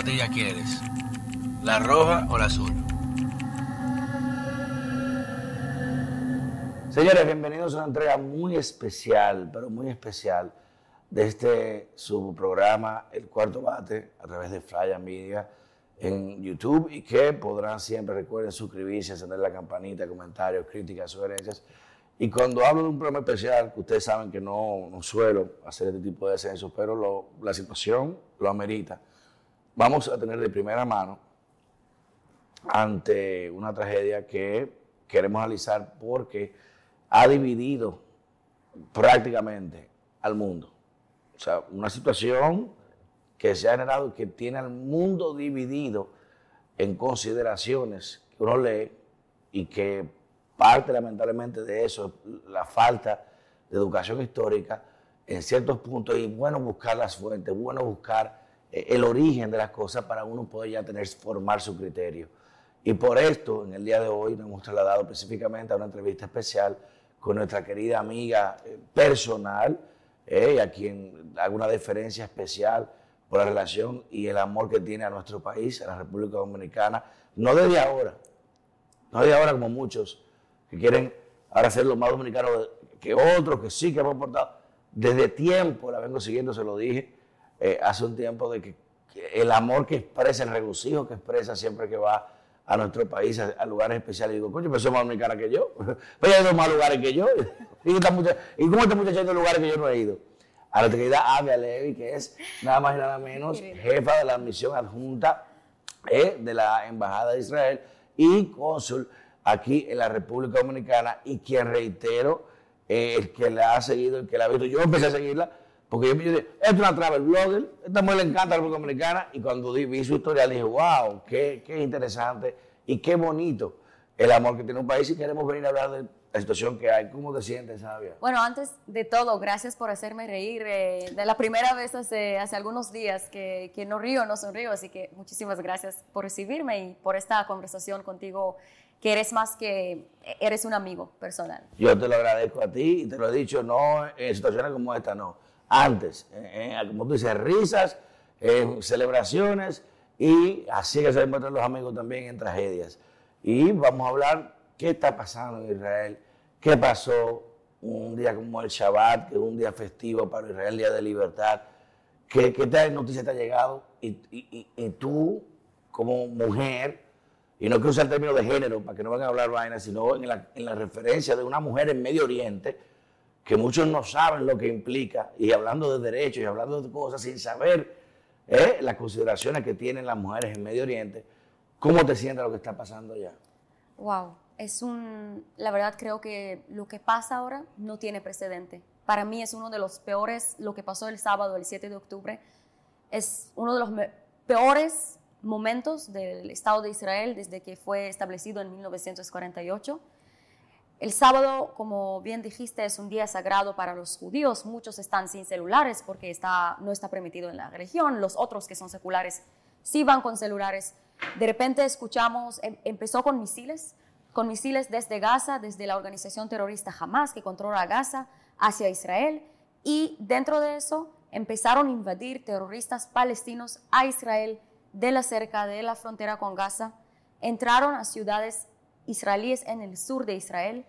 ¿Cuál patilla quieres? ¿La roja o la azul? Señores, bienvenidos a una entrega muy especial, pero muy especial, de este su programa El Cuarto Bate, a través de Flya Media en YouTube, y que podrán siempre, recuerden, suscribirse, encender la campanita, comentarios, críticas, sugerencias. Y cuando hablo de un programa especial, que ustedes saben que no, no suelo hacer este tipo de descensos, pero la situación lo amerita, vamos a tener de primera mano ante una tragedia que queremos analizar porque ha dividido prácticamente al mundo. O sea, una situación que se ha generado y que tiene al mundo dividido en consideraciones que uno lee y que parte lamentablemente de eso la falta de educación histórica en ciertos puntos y bueno buscar las fuentes, bueno buscar el origen de las cosas para uno poder ya tener, formar su criterio. Y por esto, en el día de hoy, nos hemos trasladado específicamente a una entrevista especial con nuestra querida amiga eh, personal, eh, a quien hago una deferencia especial por la relación y el amor que tiene a nuestro país, a la República Dominicana, no desde ahora, no desde ahora como muchos que quieren ahora los más dominicanos que otros, que sí que hemos portado. Desde tiempo la vengo siguiendo, se lo dije eh, hace un tiempo, de que, el amor que expresa, el regocijo que expresa siempre que va a nuestro país, a, lugares especiales. Y digo, coño, pero son más dominicanas que yo. Pero hay más lugares que yo. ¿Y, ¿Y cómo esta muchacha en lugares que yo no he ido? A la querida Avia Levy, que es nada más y nada menos jefa de la misión adjunta eh, de la Embajada de Israel y cónsul aquí en la República Dominicana y quien reitero, eh, el que la ha seguido, el que la ha visto. Yo empecé a seguirla porque yo me dije, es una travel blogger, esta mujer le encanta la República Dominicana y cuando vi su historia dije, wow, qué, qué interesante y qué bonito el amor que tiene un país y queremos venir a hablar de la situación que hay. ¿Cómo te sientes, Sabia? Bueno, antes de todo, gracias por hacerme reír. Eh, de la primera vez hace, hace algunos días que, que, no río, no sonrío, así que muchísimas gracias por recibirme y por esta conversación contigo, que eres más que, eres un amigo personal. Yo te lo agradezco a ti y te lo he dicho, no en situaciones como esta, no antes. Como tú dices, risas, eh, celebraciones y así que se demuestran los amigos también en tragedias. Y vamos a hablar qué está pasando en Israel, qué pasó un día como el Shabbat, que es un día festivo para Israel, día de libertad, qué, qué tal noticia te ha llegado y, y, tú como mujer, y no quiero usar el término de género para que no vengan a hablar vainas, sino en la, en la referencia de una mujer en Medio Oriente, que muchos no saben lo que implica, y hablando de derechos y hablando de cosas sin saber ¿eh? las consideraciones que tienen las mujeres en Medio Oriente, ¿cómo te sientes lo que está pasando allá? Wow, es un, la verdad creo que lo que pasa ahora no tiene precedente. Para mí es uno de los peores, lo que pasó el sábado, el 7 de octubre, es uno de los peores momentos del Estado de Israel desde que fue establecido en 1948 el sábado, como bien dijiste, es un día sagrado para los judíos. Muchos están sin celulares porque está, no está permitido en la religión. Los otros que son seculares sí van con celulares. De repente escuchamos, em, empezó con misiles, con misiles desde Gaza, desde la organización terrorista Hamas que controla Gaza hacia Israel. Y dentro de eso empezaron a invadir terroristas palestinos a Israel de la cerca de la frontera con Gaza. Entraron a ciudades israelíes en el sur de Israel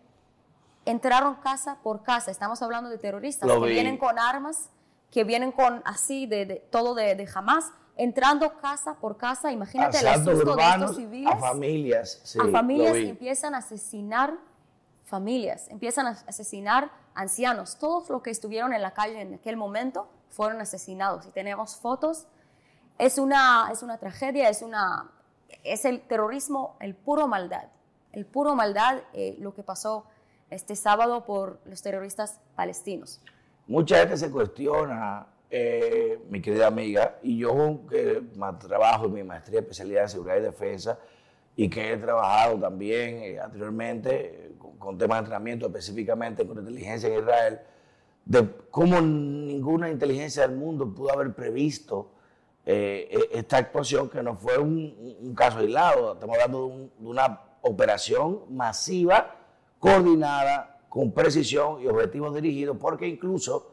entraron casa por casa. Estamos hablando de terroristas que vienen con armas, que vienen con así de, todo de, de Hamas, entrando casa por casa. Imagínate el asunto de estos civiles. A familias, a familias que empiezan a asesinar familias, empiezan a asesinar ancianos. Todos los que estuvieron en la calle en aquel momento fueron asesinados. Y tenemos fotos. Es una, es una tragedia, es, una, es el terrorismo, el puro maldad. El puro maldad, eh, lo que pasó este sábado por los terroristas palestinos. Mucha gente se cuestiona, eh, mi querida amiga, y yo que trabajo en mi maestría de especialidad en seguridad y defensa y que he trabajado también eh, anteriormente con, temas de entrenamiento, específicamente con inteligencia en Israel, de cómo ninguna inteligencia del mundo pudo haber previsto eh, e, esta actuación, que no fue un, caso aislado, estamos hablando de, de una operación masiva coordinada, con precisión y objetivos dirigidos, porque incluso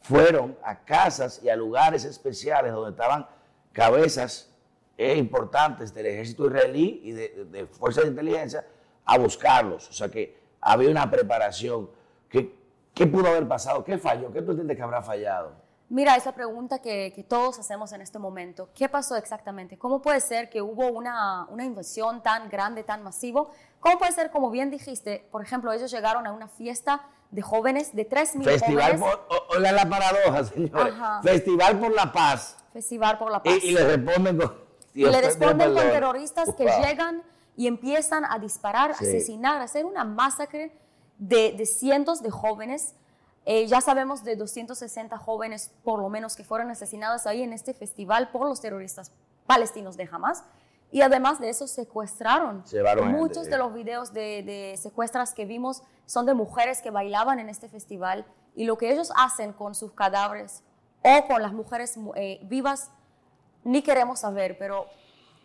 fueron a casas y a lugares especiales donde estaban cabezas eh, importantes del ejército israelí y de, de fuerzas de inteligencia a buscarlos. O sea que había una preparación. ¿Qué, ¿Qué pudo haber pasado? ¿Qué falló? ¿Qué tú entiendes que habrá fallado? Mira, esa pregunta que, que, todos hacemos en este momento. ¿Qué pasó exactamente? ¿Cómo puede ser que hubo una, una invasión tan grande, tan masivo? ¿Cómo puede ser, como bien dijiste, por ejemplo, ellos llegaron a una fiesta de jóvenes, de 3.000 Festival jóvenes? por, oiga la paradoja, señores. Ajá. Festival por la paz. Festival por la paz. Y, y le responden con... Y Dios le te responden con perdone. terroristas que llegan y empiezan a disparar, Sí. asesinar, a hacer una masacre de, de cientos de jóvenes. Eh, ya sabemos de 260 jóvenes, por lo menos, que fueron asesinados ahí en este festival por los terroristas palestinos de Hamas. Y además de eso, secuestraron. Se llevaron Muchos de los videos de, de secuestras que vimos son de mujeres que bailaban en este festival. Y lo que ellos hacen con sus cadáveres o con las mujeres mu- eh, vivas ni queremos saber, pero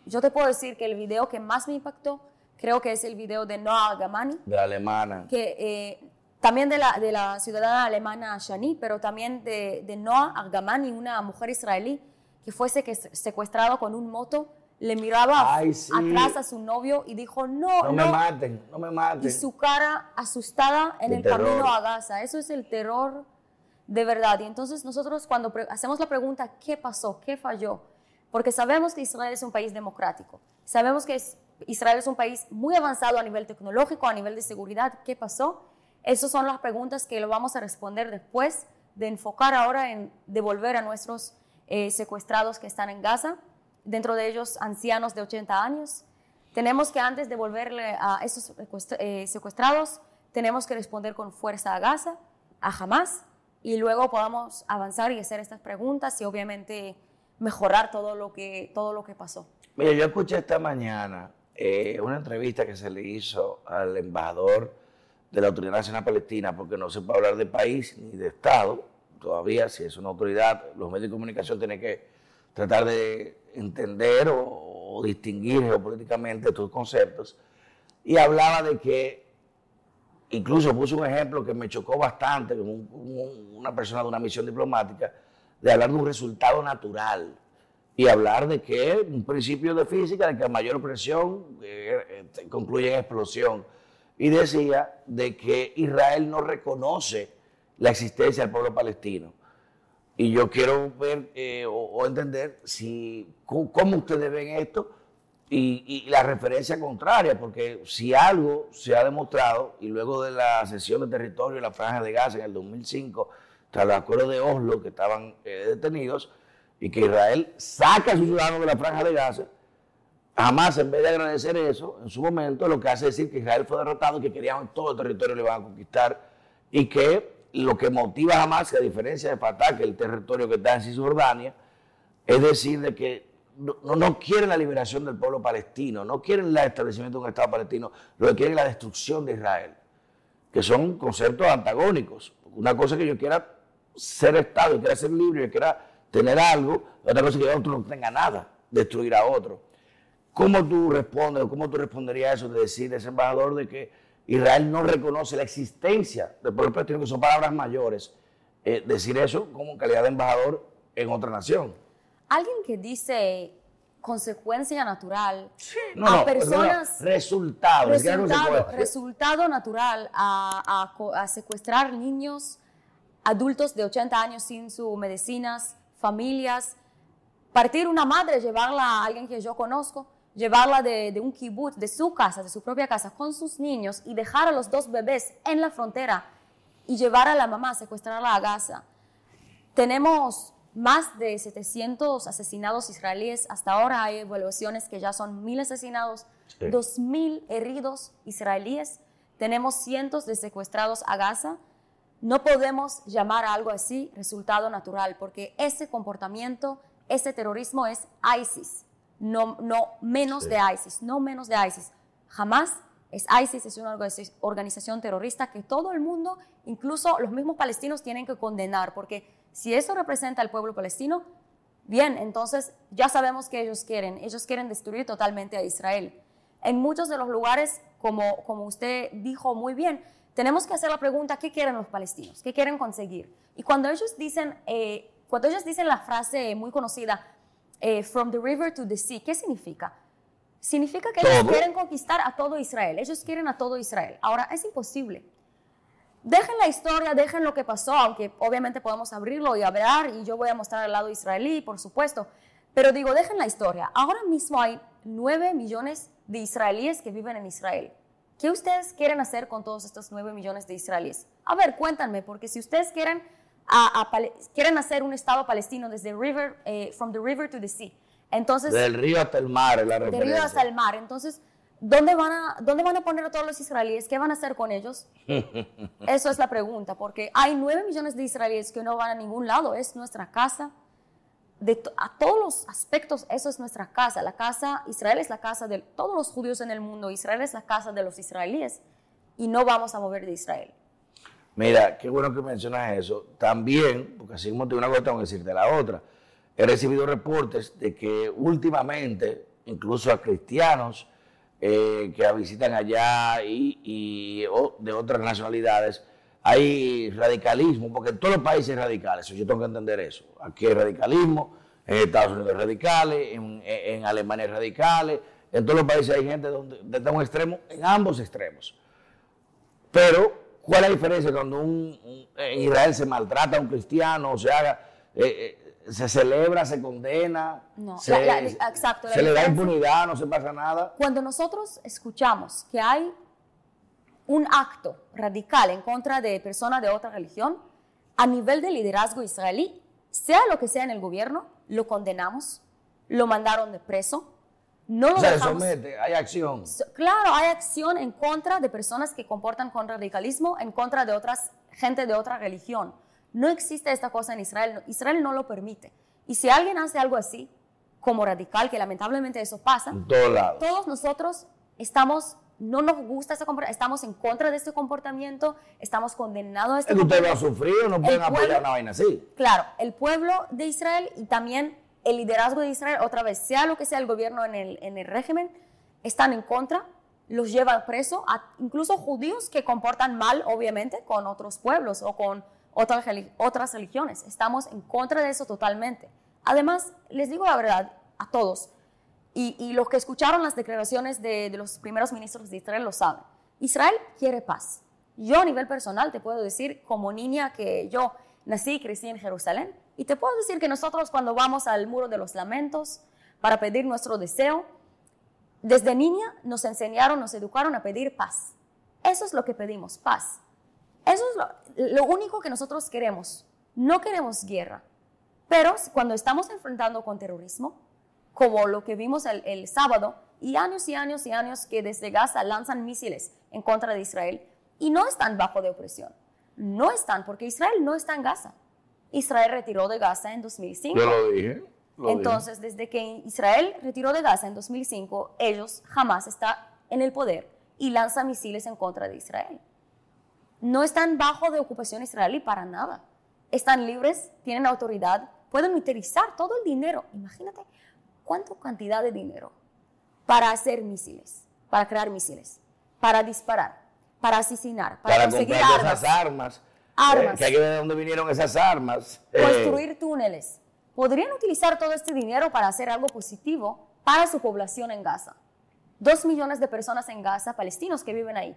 yo te puedo decir que el video que más me impactó creo que es el video de Noah Gamani, De la alemana. que eh, también de la, de la ciudadana alemana Shani, pero también de, de Noah Argamani, una mujer israelí que fue secuestrado con un moto, le miraba Ay, sí. atrás a su novio y dijo, no, No no, me maten, no me maten. y su cara asustada en el terror. camino a Gaza. Eso es el terror de verdad. Y entonces nosotros cuando hacemos la pregunta, ¿qué pasó? ¿Qué falló? Porque sabemos que Israel es un país democrático. Sabemos que Israel es un país muy avanzado a nivel tecnológico, a nivel de seguridad. ¿Qué pasó? Esas son las preguntas que lo vamos a responder después de enfocar ahora en devolver a nuestros eh, secuestrados que están en Gaza, dentro de ellos ancianos de 80 años. Tenemos que antes de devolverle a esos eh, secuestrados, tenemos que responder con fuerza a Gaza, a Hamas, y luego podamos avanzar y hacer estas preguntas y obviamente mejorar todo lo que, todo lo que pasó. Mira, yo escuché esta mañana eh, una entrevista que se le hizo al embajador de la Autoridad Nacional Palestina, porque no se puede hablar de país ni de Estado, todavía si es una autoridad, los medios de comunicación tienen que tratar de entender o, distinguir geopolíticamente estos conceptos, y hablaba de que, incluso puso un ejemplo que me chocó bastante, como un- un- una persona de una misión diplomática, de hablar de un resultado natural y hablar de que un principio de física, de que a mayor presión eh, eh, concluye en explosión. Y decía de que Israel no reconoce la existencia del pueblo palestino. Y yo quiero ver eh, o, entender si, cómo ustedes ven esto y, la referencia contraria, porque si algo se ha demostrado, y luego de la cesión de territorio en la Franja de Gaza en el 2005, tras el acuerdo de Oslo, que estaban eh, detenidos, y que Israel saca a sus ciudadanos de la Franja de Gaza, jamás en vez de agradecer eso, en su momento lo que hace es decir que Israel fue derrotado y que querían todo el territorio lo iban a conquistar y que lo que motiva jamás, que a diferencia de Fatah, que el territorio que está en Cisjordania, es decir, de que no, quieren la liberación del pueblo palestino, no quieren el establecimiento de un Estado palestino, lo que quieren es la destrucción de Israel, que son conceptos antagónicos. Una cosa es que yo quiera ser Estado, yo quiera ser libre, yo quiera tener algo, otra cosa es que otro no tenga nada, destruir a otro. ¿Cómo tú respondes o cómo tú responderías a eso de decir ese embajador de que Israel no reconoce la existencia del pueblo palestino, que son palabras mayores? eh, decir eso como calidad de embajador en otra nación. Alguien que dice consecuencia natural No, a no, personas... no, resultado, resultado, natural a, a co- a secuestrar niños, adultos de 80 años sin sus medicinas, familias, partir una madre, llevarla a alguien que yo conozco, llevarla de, de un kibutz, de su casa, de su propia casa, con sus niños y dejar a los dos bebés en la frontera y llevar a la mamá, secuestrarla a Gaza. Tenemos más de 700 asesinados israelíes. Hasta ahora hay evaluaciones que ya son mil asesinados, Sí. 2.000 heridos israelíes. Tenemos cientos de secuestrados a Gaza. No podemos llamar a algo así resultado natural, porque ese comportamiento, ese terrorismo es ISIS, no, no menos Sí. de ISIS, no menos de ISIS. Jamás es ISIS, es una organiz- organización terrorista que todo el mundo, incluso los mismos palestinos, tienen que condenar, porque si eso representa al pueblo palestino, bien, entonces ya sabemos que ellos quieren, ellos quieren destruir totalmente a Israel. En muchos de los lugares, como, como usted dijo muy bien, tenemos que hacer la pregunta, ¿qué quieren los palestinos? ¿Qué quieren conseguir? Y cuando ellos dicen, eh, cuando ellos dicen la frase muy conocida, eh, from the river to the sea. ¿Qué significa? Significa que ellos quieren conquistar a todo Israel. Ellos quieren a todo Israel. Ahora, es imposible. Dejen la historia, dejen lo que pasó, aunque obviamente podemos abrirlo y hablar, y yo voy a mostrar el lado israelí, por supuesto. Pero digo, dejen la historia. Ahora mismo hay 9 millones de israelíes que viven en Israel. ¿Qué ustedes quieren hacer con todos estos 9 millones de israelíes? A ver, cuéntanme, porque si ustedes quieren, a- a quieren hacer un Estado palestino desde river, eh, from the river to the sea, entonces Del río hasta el mar la del río hasta el mar. Entonces, ¿dónde van, a, ¿dónde van a poner a todos los israelíes? ¿Qué van a hacer con ellos? Eso es la pregunta, porque hay nueve millones de israelíes que no van a ningún lado. Es nuestra casa. De to- a todos los aspectos, eso es nuestra casa. La casa, Israel es la casa de todos los judíos en el mundo. Israel es la casa de los israelíes. Y no vamos a mover de Israel. Mira, qué bueno que mencionas eso. También, porque así como te una cosa, tengo que decirte la otra. He recibido reportes de que últimamente, incluso a cristianos eh, que visitan allá y, de otras nacionalidades, hay radicalismo, porque en todos los países hay radicales, yo tengo que entender eso. Aquí hay radicalismo, en Estados Unidos hay radicales, en Alemania hay radicales, en todos los países hay gente donde, desde un extremo, en ambos extremos. Pero, ¿cuál es la diferencia cuando un, un- en Israel se maltrata a un cristiano, o se haga, eh, eh, se celebra, se condena, No, se, la- la- exacto, la se le da impunidad, no se pasa nada? Cuando nosotros escuchamos que hay un acto radical en contra de personas de otra religión, a nivel de liderazgo israelí, sea lo que sea en el gobierno, lo condenamos, lo mandaron de preso, no lo O sea, dejamos. somete, hay acción. Claro, hay acción en contra de personas que comportan con radicalismo, en contra de otras gente de otra religión. No existe esta cosa en Israel. Israel no lo permite. Y si alguien hace algo así, como radical, que lamentablemente eso pasa, todos nosotros estamos, no nos gusta este comportamiento, estamos en contra de este comportamiento, estamos condenados a este Es que ustedes lo han comportamiento. sufrido, no pueden apoyar una vaina así. Claro, el pueblo de Israel y también el liderazgo de Israel, otra vez, sea lo que sea el gobierno en el, en el régimen, están en contra, los llevan preso, incluso judíos que comportan mal, obviamente, con otros pueblos o con otras, reli- otras religiones. Estamos en contra de eso totalmente. Además, les digo la verdad a todos, y, y los que escucharon las declaraciones de, de los primeros ministros de Israel lo saben. Israel quiere paz. Yo a nivel personal te puedo decir, como niña que yo nací y crecí en Jerusalén, y te puedo decir que nosotros cuando vamos al muro de los lamentos para pedir nuestro deseo, desde niña nos enseñaron, nos educaron a pedir paz. Eso es lo que pedimos, paz. Eso es lo, único que nosotros queremos. No queremos guerra. Pero cuando estamos enfrentando con terrorismo, como lo que vimos el sábado, y años y años y años que desde Gaza lanzan misiles en contra de Israel, y no están bajo de opresión. No están, porque Israel no está en Gaza. Israel retiró de Gaza en 2005. Yo lo dije. lo dije. Entonces, desde que Israel retiró de Gaza en 2005, ellos jamás está en el poder y lanza misiles en contra de Israel. No están bajo de ocupación israelí para nada. Están libres, tienen autoridad, pueden utilizar todo el dinero. Imagínate cuánta cantidad de dinero para hacer misiles, para crear misiles, para disparar, para asesinar, para, para conseguir comprar armas, esas armas. Armas. eh, que hay que ver de dónde vinieron esas armas. eh, construir túneles. Podrían utilizar todo este dinero para hacer algo positivo para su población en Gaza. Dos millones de personas en Gaza, palestinos que viven ahí.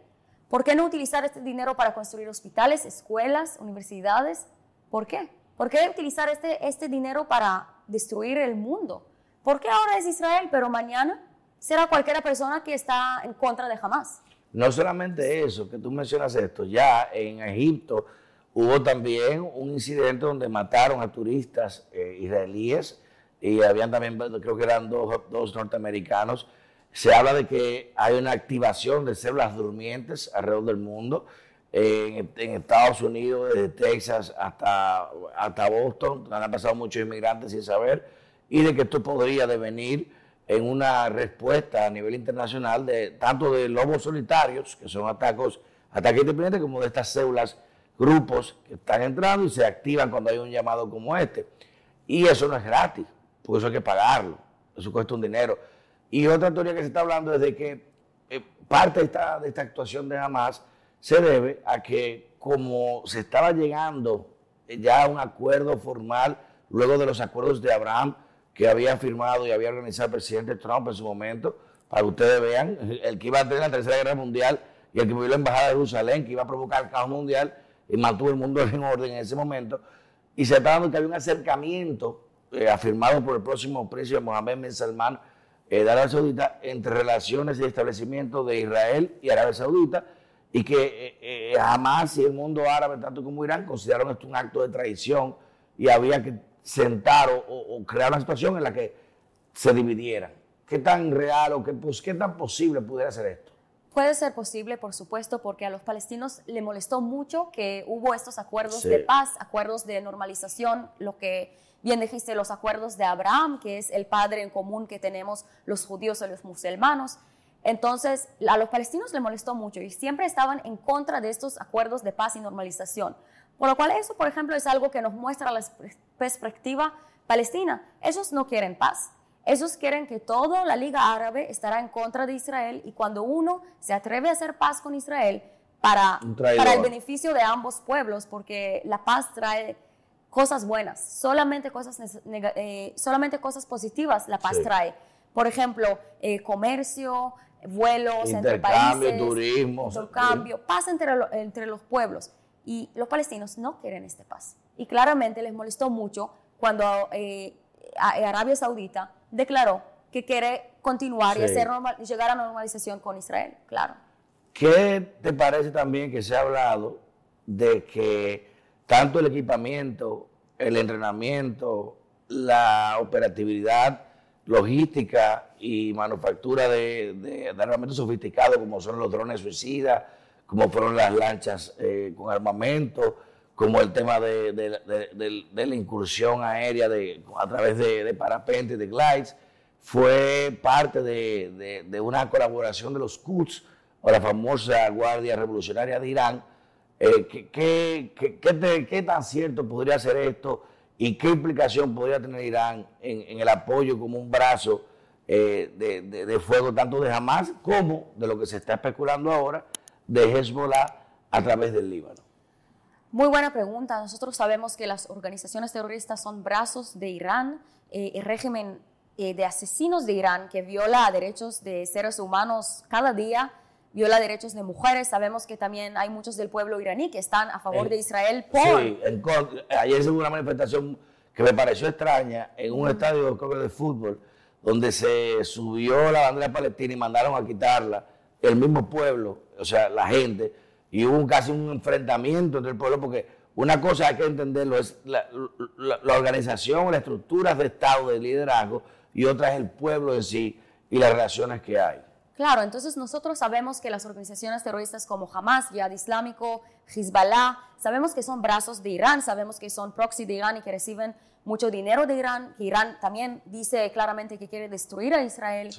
¿Por qué no utilizar este dinero para construir hospitales, escuelas, universidades? ¿Por qué? ¿Por qué utilizar este, este dinero para destruir el mundo? ¿Por qué ahora es Israel, pero mañana será cualquier persona que está en contra de Hamas? No solamente eso, que tú mencionas esto, ya en Egipto hubo también un incidente donde mataron a turistas eh, israelíes y habían también, creo que eran dos, dos norteamericanos. Se habla de que hay una activación de células durmientes alrededor del mundo, en, Estados Unidos, desde Texas hasta, hasta Boston, han pasado muchos inmigrantes sin saber, y de que esto podría devenir en una respuesta a nivel internacional de tanto de lobos solitarios, que son atacos, ataques independientes, como de estas células, grupos que están entrando y se activan cuando hay un llamado como este. Y eso no es gratis, porque eso hay que pagarlo, eso cuesta un dinero. Y otra teoría que se está hablando es de que eh, parte de esta, de esta actuación de Hamas se debe a que como se estaba llegando ya a un acuerdo formal luego de los acuerdos de Abraham que había firmado y había organizado el presidente Trump en su momento, para que ustedes vean, el que iba a tener la Tercera Guerra Mundial y el que movió la Embajada de Jerusalén, que iba a provocar el caos mundial mantuvo el mundo en orden en ese momento. Y se está dando que había un acercamiento eh, afirmado por el próximo príncipe Mohammed bin Salman eh, de Arabia Saudita entre relaciones y establecimientos de Israel y Arabia Saudita y que eh, jamás y el mundo árabe, tanto como Irán, consideraron esto un acto de traición y había que sentar o, crear una situación en la que se dividieran. ¿Qué tan real o qué, pues, qué tan posible pudiera ser esto? Puede ser posible, por supuesto, porque a los palestinos le molestó mucho que hubo estos acuerdos de paz, acuerdos de normalización, lo que bien dijiste, los acuerdos de Abraham, que es el padre en común que tenemos los judíos y los musulmanos. Entonces, a los palestinos le molestó mucho y siempre estaban en contra de estos acuerdos de paz y normalización. Por lo cual eso, por ejemplo, es algo que nos muestra la perspectiva palestina. Ellos no quieren paz. Ellos quieren que toda la Liga Árabe estará en contra de Israel y cuando uno se atreve a hacer paz con Israel para, para el beneficio de ambos pueblos, porque la paz trae cosas buenas, solamente cosas, eh, solamente cosas positivas la paz trae. Por ejemplo, eh, comercio, vuelos entre países, turismo, intercambio, paz entre, entre los pueblos. Y los palestinos no quieren esta paz. Y claramente les molestó mucho cuando eh, Arabia Saudita declaró que quiere continuar y hacer llegar a normalización con Israel, claro. ¿Qué te parece también que se ha hablado de que tanto el equipamiento, el entrenamiento, la operatividad logística y manufactura de, de, armamento sofisticado como son los drones suicidas, como fueron las lanchas eh, con armamento, como el tema de, la incursión aérea a través de, parapentes, de glides, fue parte de, una colaboración de los Quds o la famosa Guardia Revolucionaria de Irán. Eh, ¿qué, tan cierto podría ser esto y qué implicación podría tener Irán en, el apoyo como un brazo eh, de, fuego tanto de Hamas como de lo que se está especulando ahora de Hezbollah a través del Líbano? Muy buena pregunta. Nosotros sabemos que las organizaciones terroristas son brazos de Irán, eh, el régimen eh, de asesinos de Irán que viola derechos de seres humanos cada día, viola derechos de mujeres. Sabemos que también hay muchos del pueblo iraní que están a favor de Israel por... Sí, ayer hubo una manifestación que me pareció extraña en un estadio de fútbol donde se subió la bandera palestina y mandaron a quitarla el mismo pueblo, o sea, la gente, y hubo casi un enfrentamiento entre el pueblo, porque una cosa hay que entenderlo, es la, organización, las estructuras de Estado, de liderazgo, y otra es el pueblo en sí y las relaciones que hay. Claro, entonces nosotros sabemos que las organizaciones terroristas como Hamas, Yad Islámico, Hezbollah, sabemos que son brazos de Irán, sabemos que son proxy de Irán y que reciben mucho dinero de Irán, que Irán también dice claramente que quiere destruir a Israel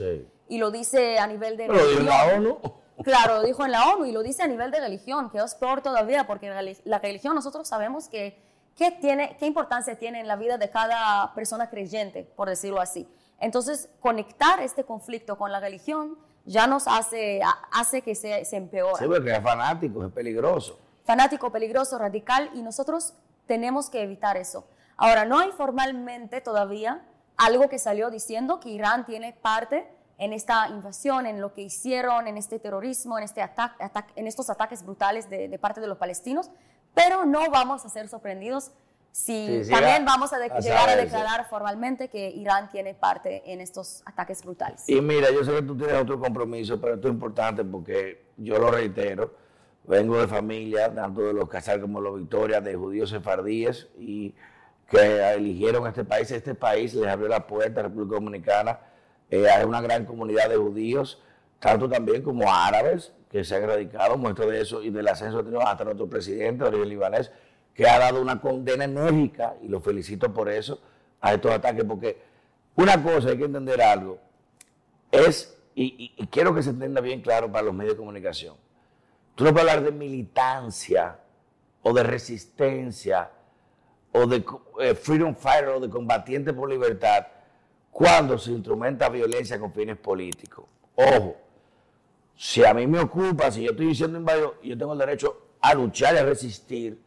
y lo dice a nivel de religión. la ONU. Claro, dijo en la ONU y lo dice a nivel de religión, que es peor todavía porque la religión nosotros sabemos que qué tiene qué importancia tiene en la vida de cada persona creyente, por decirlo así. Entonces, conectar este conflicto con la religión ya nos hace, hace que se, se empeore. Sí, porque es fanático, es peligroso. Fanático, peligroso, radical, y nosotros tenemos que evitar eso. Ahora, no hay formalmente todavía algo que salió diciendo que Irán tiene parte en esta invasión, en lo que hicieron, en este terrorismo, en, este ataque, en estos ataques brutales de, parte de los palestinos, pero no vamos a ser sorprendidos si también vamos a, llegar a declarar formalmente que Irán tiene parte en estos ataques brutales. Y mira, yo sé que tú tienes otro compromiso, pero esto es importante porque yo lo reitero, vengo de familia, tanto de los Casal como de los Victoria, de judíos sefardíes y que eligieron este país. Este país les abrió la puerta a República Dominicana. Eh, hay una gran comunidad de judíos, tanto también como árabes, que se han radicado, muestra de eso y del ascenso tenemos hasta nuestro presidente de origen libanés, que ha dado una condena enérgica, y lo felicito por eso, a estos ataques, porque una cosa, hay que entender algo, es, y, y quiero que se entienda bien claro para los medios de comunicación, tú no puedes hablar de militancia o de resistencia o de eh, freedom fighter o de combatiente por libertad cuando se instrumenta violencia con fines políticos. Ojo, si a mí me ocupa, si yo estoy diciendo invadido, yo tengo el derecho a luchar y a resistir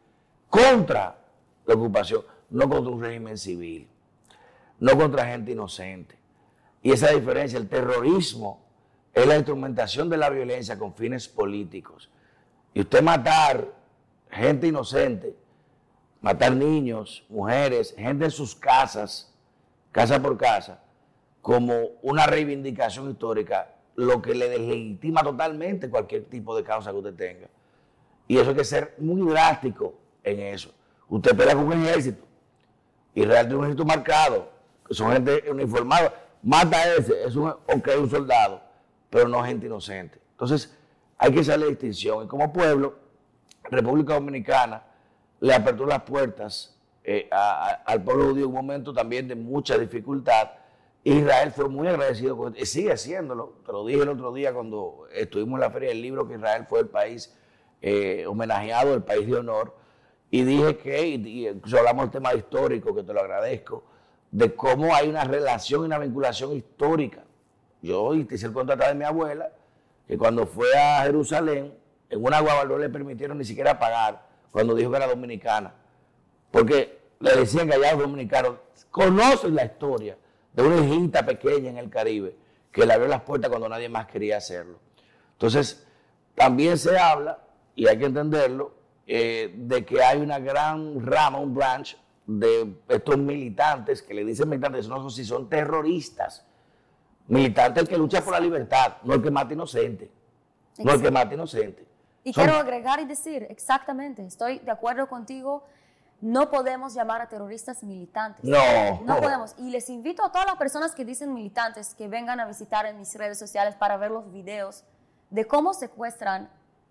contra la ocupación, no contra un régimen civil. no contra gente inocente. Y esa diferencia, el terrorismo es la instrumentación de la violencia con fines políticos. Y usted matar gente inocente, matar niños, mujeres, gente en sus casas, casa por casa, como una reivindicación histórica, lo que le deslegitima totalmente cualquier tipo de causa que usted tenga. Y eso hay que ser muy drástico en eso. Usted pelea con un ejército, Israel tiene un ejército marcado, son gente uniformada, mata a ese, es un, un soldado, pero no gente inocente. Entonces, hay que hacer la distinción. Y como pueblo, República Dominicana le apertó las puertas eh, al pueblo judío un momento también de mucha dificultad. Israel fue muy agradecido y sigue haciéndolo. Te lo dije el otro día cuando estuvimos en la Feria del Libro que Israel fue el país eh, homenajeado, el país de honor. Y dije que, y, hablamos del tema histórico, que te lo agradezco, de cómo hay una relación y una vinculación histórica. Yo hice el contrato de mi abuela, que cuando fue a Jerusalén, en una guagua no le permitieron ni siquiera pagar cuando dijo que era dominicana. Porque le decían que allá los dominicanos conocen la historia de una hijita pequeña en el Caribe que le abrió las puertas cuando nadie más quería hacerlo. Entonces, también se habla, y hay que entenderlo, eh, de que hay una gran rama, un branch de estos militantes, que le dicen militantes, no sé si son terroristas. Militante el que lucha por la libertad, no el que mata inocente. No el que mata inocente. Y quiero agregar y decir, exactamente, estoy de acuerdo contigo, no podemos llamar a terroristas militantes. No. No podemos. Y les invito a todas las personas que dicen militantes que vengan a visitar en mis redes sociales para ver los videos de cómo secuestran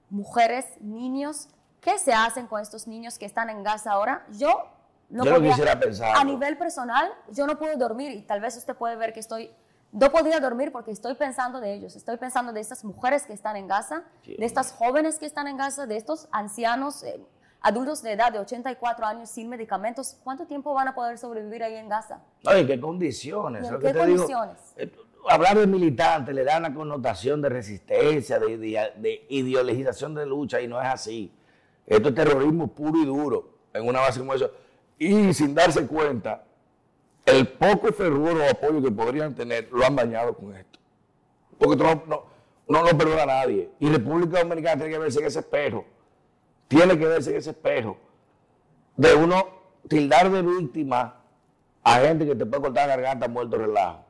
mujeres, niños, qué se hacen con estos niños que están en Gaza ahora. Yo no yo quisiera pensar. A nivel personal, yo no puedo dormir y tal vez usted puede ver que estoy no podía dormir porque estoy pensando de ellos, estoy pensando de estas mujeres que están en Gaza, de estas jóvenes que están en Gaza, de estos ancianos, eh, adultos de edad de 84 años sin medicamentos. ¿Cuánto tiempo van a poder sobrevivir ahí en Gaza? Ay, ¿qué condiciones? ¿En qué condiciones? Eh, hablar de militantes le da una connotación de resistencia, de, de, ideologización de lucha y no es así. Esto es terrorismo puro y duro en una base como eso. Y sin darse cuenta, el poco fervor o apoyo que podrían tener lo han dañado con esto. Porque no, no, no lo perdona a nadie. Y República Dominicana tiene que verse en ese espejo. Tiene que verse en ese espejo. De uno tildar de víctima a gente que te puede cortar la garganta muerto relajo.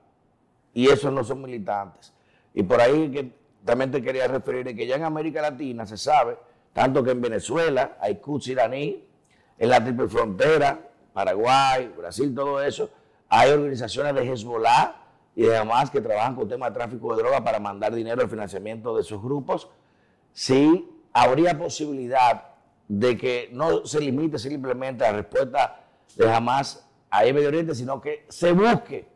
Y esos no son militantes. Y por ahí que también te quería referir que ya en América Latina se sabe, tanto que en Venezuela hay Quds iraní, en la triple frontera, Paraguay, Brasil, todo eso, hay organizaciones de Hezbollah y demás que trabajan con temas de tráfico de droga para mandar dinero al financiamiento de sus grupos. Sí, habría posibilidad de que no se limite simplemente a la respuesta de Hamas a Medio Oriente, sino que se busque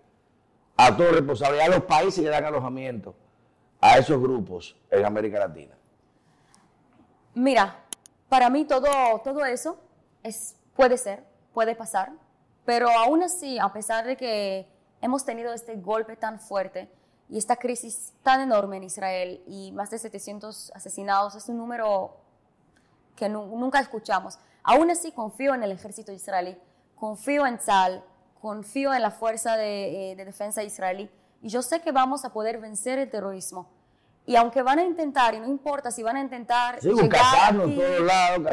a todos responsable, a los países que dan alojamiento a esos grupos en América Latina. Mira, para mí todo, todo eso es, puede ser, puede pasar, pero aún así, a pesar de que hemos tenido este golpe tan fuerte y esta crisis tan enorme en Israel y más de 700 asesinados, es un número que nunca escuchamos. Aún así, confío en el ejército israelí, confío en Tzal, confío en la fuerza de, eh, de defensa israelí y yo sé que vamos a poder vencer el terrorismo y aunque van a intentar, y no importa si van a intentar llegar, aquí,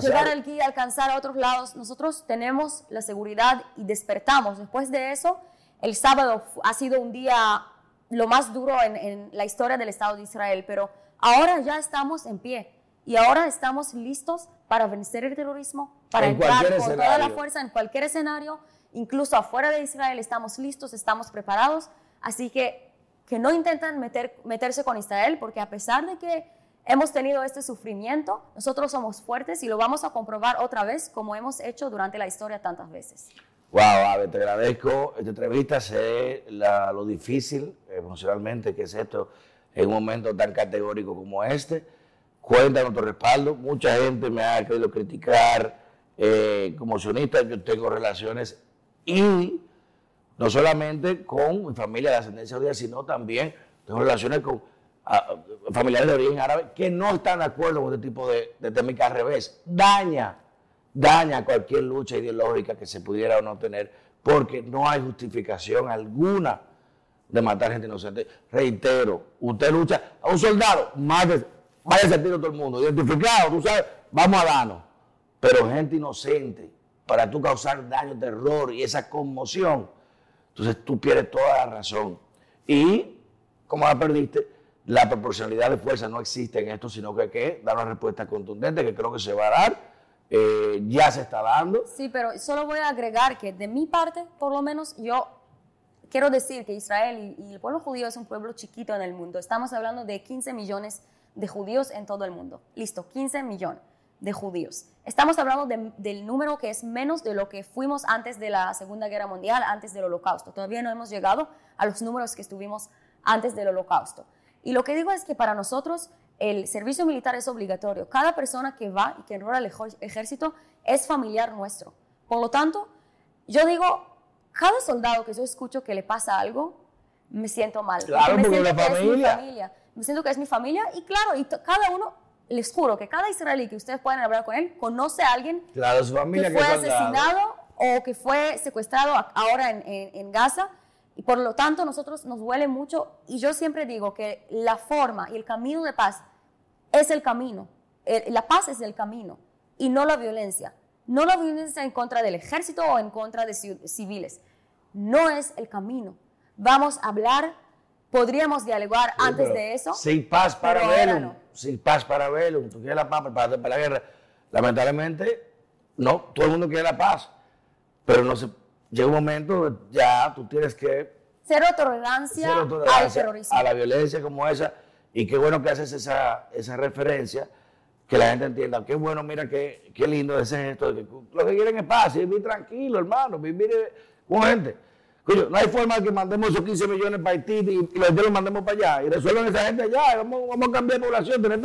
llegar aquí, alcanzar a otros lados, nosotros tenemos la seguridad y despertamos. Después de eso, el sábado ha sido un día lo más duro en, en la historia del Estado de Israel, pero ahora ya estamos en pie y ahora estamos listos para vencer el terrorismo, para entrar con toda la fuerza en cualquier escenario, incluso afuera de Israel estamos listos, estamos preparados. Así que que no intentan meter, meterse con Israel, porque a pesar de que hemos tenido este sufrimiento, nosotros somos fuertes y lo vamos a comprobar otra vez como hemos hecho durante la historia tantas veces. Wow, te agradezco esta entrevista, sé lo difícil emocionalmente que es esto en un momento tan categórico como este. Cuenta nuestro respaldo, mucha gente me ha querido criticar eh, como sionista, yo tengo relaciones y no solamente con mi familia de ascendencia judía, sino también tengo relaciones con familiares de origen árabe que no están de acuerdo con este tipo de, de técnica al revés. Daña, daña cualquier lucha ideológica que se pudiera o no tener porque no hay justificación alguna de matar gente inocente. Reitero, usted lucha a un soldado, mate, vaya a tiro todo el mundo, identificado, tú sabes, vamos a darnos. Pero gente inocente, para tú causar daño, terror y esa conmoción, entonces tú pierdes toda la razón. Y, como la perdiste, la proporcionalidad de fuerza no existe en esto, sino que hay que dar una respuesta contundente que creo que se va a dar. Eh, ya se está dando. Sí, pero solo voy a agregar que de mi parte, por lo menos, yo quiero decir que Israel y, el pueblo judío es un pueblo chiquito en el mundo. Estamos hablando de 15 millones de judíos en todo el mundo. Listo, 15 millones de judíos. Estamos hablando del número que es menos de lo que fuimos antes de la Segunda Guerra Mundial, antes del Holocausto. Todavía no hemos llegado a los números que estuvimos antes del Holocausto. Y lo que digo es que para nosotros el servicio militar es obligatorio. Cada persona que va y que enrola al ejército es familiar nuestro. Por lo tanto, yo digo, cada soldado que yo escucho que le pasa algo, me siento mal. Claro, me porque siento la que es mi familia. Me siento que es mi familia y claro, y cada uno, les juro que cada israelí que ustedes puedan hablar con él, conoce a alguien Claro, su familia que fue asesinado o que fue secuestrado ahora en, en- en Gaza. Y por lo tanto, nosotros nos duele mucho. Y yo siempre digo que la forma y el camino de paz es el camino. La paz es el camino y no la violencia. No la violencia en contra del ejército o en contra de ci- civiles. No es el camino. Vamos a hablar, podríamos dialogar Sí, antes de eso. Sin paz para velum. no. Sin paz para velum. Tú quieres la paz, prepárate para la guerra. Lamentablemente, no, todo el mundo quiere la paz. Pero no se, llega un momento, ya tú tienes que Cero tolerancia, cero al tolerancia terrorismo. a la violencia como esa. Y qué bueno que haces esa, esa referencia, que la gente entienda. Qué bueno, mira, qué, qué lindo ese gesto. de que lo que quieren es paz, y vivir tranquilo, hermano, vivir eh, con gente. Coño, no hay forma de que mandemos esos 15 millones para Haití y, y los los mandemos para allá y resuelvan esa gente allá. y Vamos, vamos a cambiar de población, tener.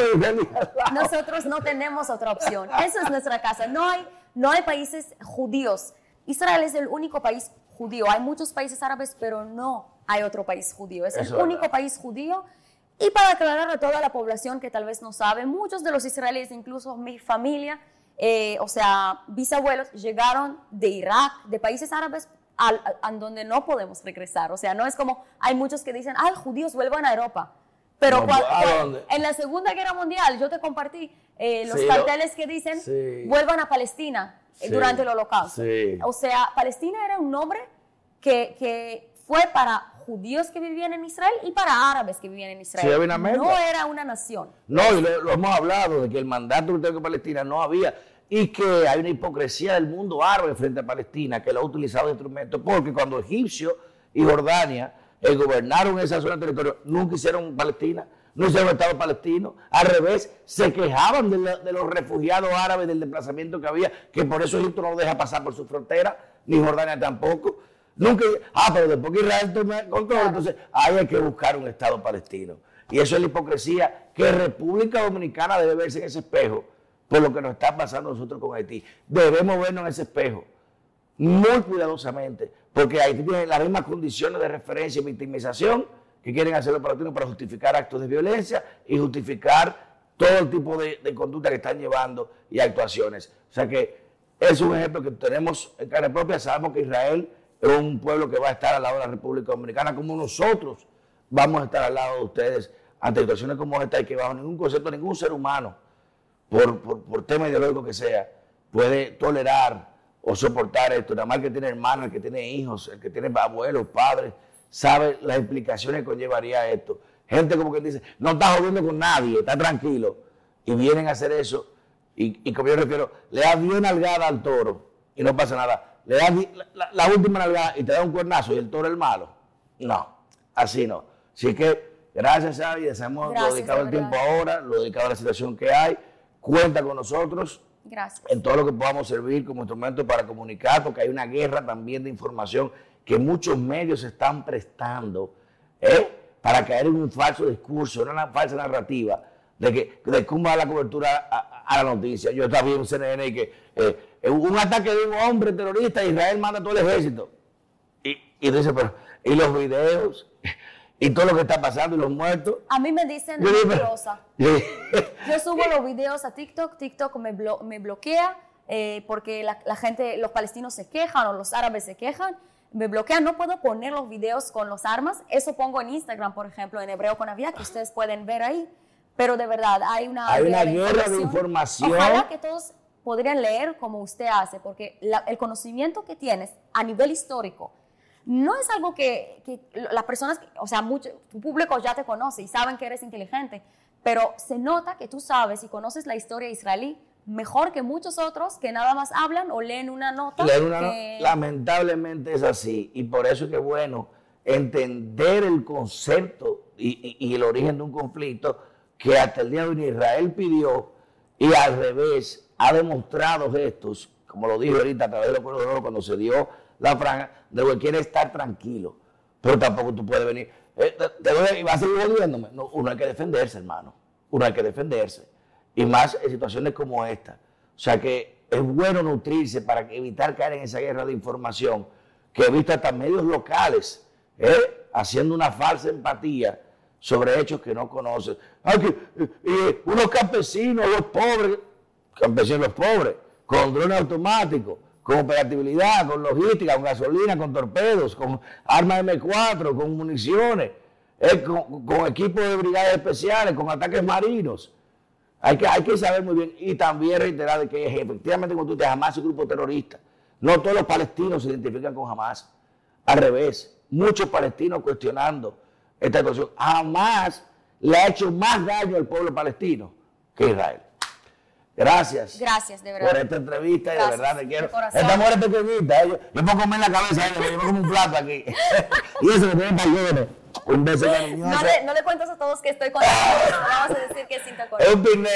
Nosotros no tenemos otra opción. Esa es nuestra casa. No hay, no hay países judíos. Israel es el único país judío. Hay muchos países árabes, pero no hay otro país judío. Es Eso el es verdad. único país judío. Y para aclarar a toda la población que tal vez no sabe, muchos de los israelíes, incluso mi familia, eh, o sea, bisabuelos, llegaron de Irak, de países árabes, al, al- a donde no podemos regresar. O sea, no es como, hay muchos que dicen, ay, judíos vuelvan a Europa. Pero No, cua- ¿a cua- dónde? en la Segunda Guerra Mundial, yo te compartí eh, los Sí, carteles que dicen, Sí. vuelvan a Palestina eh, Sí, durante el holocausto. O sea, Palestina era un nombre que, que fue para judíos que vivían en Israel y para árabes que vivían en Israel. Sí, había una mezcla. no era una nación. No, y lo, lo hemos hablado, de que el mandato británico de Palestina no había, y que hay una hipocresía del mundo árabe frente a Palestina, que lo ha utilizado de instrumento, porque cuando Egipcio y Jordania eh, gobernaron esa zona de territorio, nunca hicieron Palestina, no hicieron Estado palestino, al revés, se quejaban de, la- de los refugiados árabes, del desplazamiento que había, que por eso Egipto no lo deja pasar por su frontera, ni Jordania tampoco. Nunca, ah, pero después que Israel tome control, entonces ahí hay que buscar un Estado palestino. Y eso es la hipocresía que República Dominicana debe verse en ese espejo por lo que nos está pasando nosotros con Haití. Debemos vernos en ese espejo muy cuidadosamente, porque Haití tiene las mismas condiciones de referencia y victimización que quieren hacer los palestinos para justificar actos de violencia y justificar todo el tipo de, de conducta que están llevando y actuaciones. O sea que es un ejemplo que tenemos en carne propia. Sabemos que Israel es un pueblo que va a estar al lado de la República Dominicana, como nosotros vamos a estar al lado de ustedes ante situaciones como esta y que bajo ningún concepto, ningún ser humano, por, por, por tema ideológico que sea, puede tolerar o soportar esto. Nada más que tiene hermanos, el que tiene hijos, el que tiene abuelos, padres, sabe las implicaciones que conllevaría esto. Gente como que dice, no está jodiendo con nadie, está tranquilo. Y vienen a hacer eso. Y, y como yo refiero, le das 10 nalgadas al toro y no pasa nada. Le das la, última nalgada y te da un cuernazo y el toro el malo. No, así no. Así que, gracias, Xavi, lo Gracias, dedicado de el tiempo ahora, lo dedicado a la situación que hay. Cuenta con nosotros Gracias. en todo lo que podamos servir como instrumento para comunicar, porque hay una guerra también de información que muchos medios están prestando ¿eh? para caer en un falso discurso, una falsa narrativa de que de cómo va la cobertura a, a- a la noticia. Yo estaba viendo en CNN y que eh, un ataque de un hombre terrorista Israel manda todo el ejército. Y, y tú dices, pero, y los videos, y todo lo que está pasando, y los muertos. A mí me dicen Yo. Yo subo los videos a TikTok, TikTok me, blo- me bloquea eh, porque la, la gente, los palestinos se quejan o los árabes se quejan me bloquean, no puedo poner los videos con los armas. Eso pongo en Instagram, por ejemplo, en hebreo con Avia, que ustedes pueden ver ahí. Pero de verdad, hay una, Hay una guerra de información. Ojalá que todos podrían leer como usted hace, porque la- el conocimiento que tienes a nivel histórico no es algo que, que las personas, o sea, mucho, tu público ya te conoce y saben que eres inteligente, pero se nota que tú sabes y conoces la historia israelí mejor que muchos otros que nada más hablan o leen una nota. Leer una- que- Lamentablemente es así. Y por eso es que bueno entender el concepto y, y- y el origen de un conflicto que hasta el día de hoy Israel pidió y al revés ha demostrado gestos, como lo dije ahorita a través de los de Oro cuando se dio la franja, de que quiere estar tranquilo. Pero tampoco tú puedes venir. eh, y vas a seguir jodiéndome. No, uno hay que defenderse, hermano. Uno hay que defenderse. Y más en situaciones como esta. O sea que es bueno nutrirse para evitar caer en esa guerra de información que he visto hasta medios locales ¿eh? haciendo una falsa empatía sobre hechos que no conocen. Ay, que, eh, unos campesinos, los pobres, campesinos pobres, con drones automáticos, con operatividad, con logística, con gasolina, con torpedos, con armas M4, con municiones, eh, con, equipos de brigadas especiales, con ataques marinos. Hay que, hay que saber muy bien y también reiterar que efectivamente como tú dices, Hamas es un grupo terrorista. No todos los palestinos se identifican con Hamas. Al revés, muchos palestinos cuestionando esta situación. Hamas le ha hecho más daño al pueblo palestino que Israel. Gracias. Gracias, de verdad. Por esta entrevista y de verdad te quiero. corazón. Esta mujer es pequeñita, ¿eh? yo, yo puedo comer la cabeza, ¿eh? yo me como un plato aquí. y eso que tiene talleres. Un beso cariñoso. No le, no le cuentas a todos que estoy con vamos a decir que es Cinta Es un pineo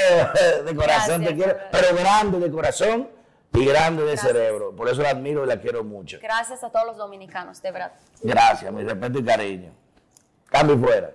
de corazón, Gracias, te quiero, pero grande de corazón y grande de Gracias. cerebro. Por eso la admiro y la quiero mucho. Gracias a todos los dominicanos, de verdad. Gracias, mi respeto y cariño. Cambio y fuera.